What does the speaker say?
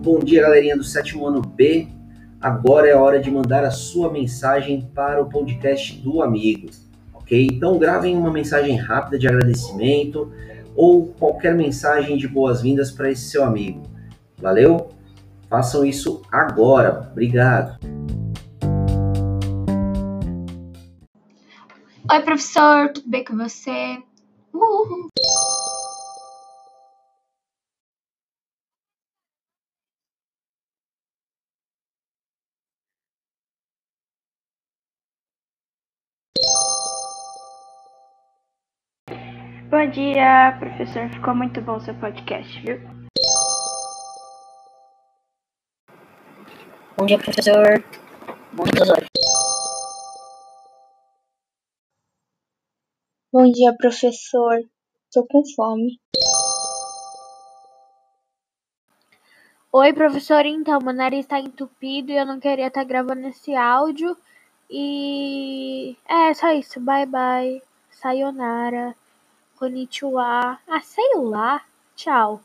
Bom dia, galerinha do sétimo ano B. Agora é a hora de mandar a sua mensagem para o podcast do amigo, ok? Então gravem uma mensagem rápida de agradecimento ou qualquer mensagem de boas-vindas para esse seu amigo. Valeu? Façam isso agora. Obrigado. Oi, professor, tudo bem com você? Uhul. Bom dia, professor. Ficou muito bom o seu podcast, viu? Bom dia, professor. Bom dia, professor. Bom dia, professor. Tô com fome. Oi, professor. Então, meu nariz tá entupido e eu não queria estar tá gravando esse áudio. E é só isso. Bye, bye. Sayonara. Konnichiwa. Ah, sei lá. Tchau.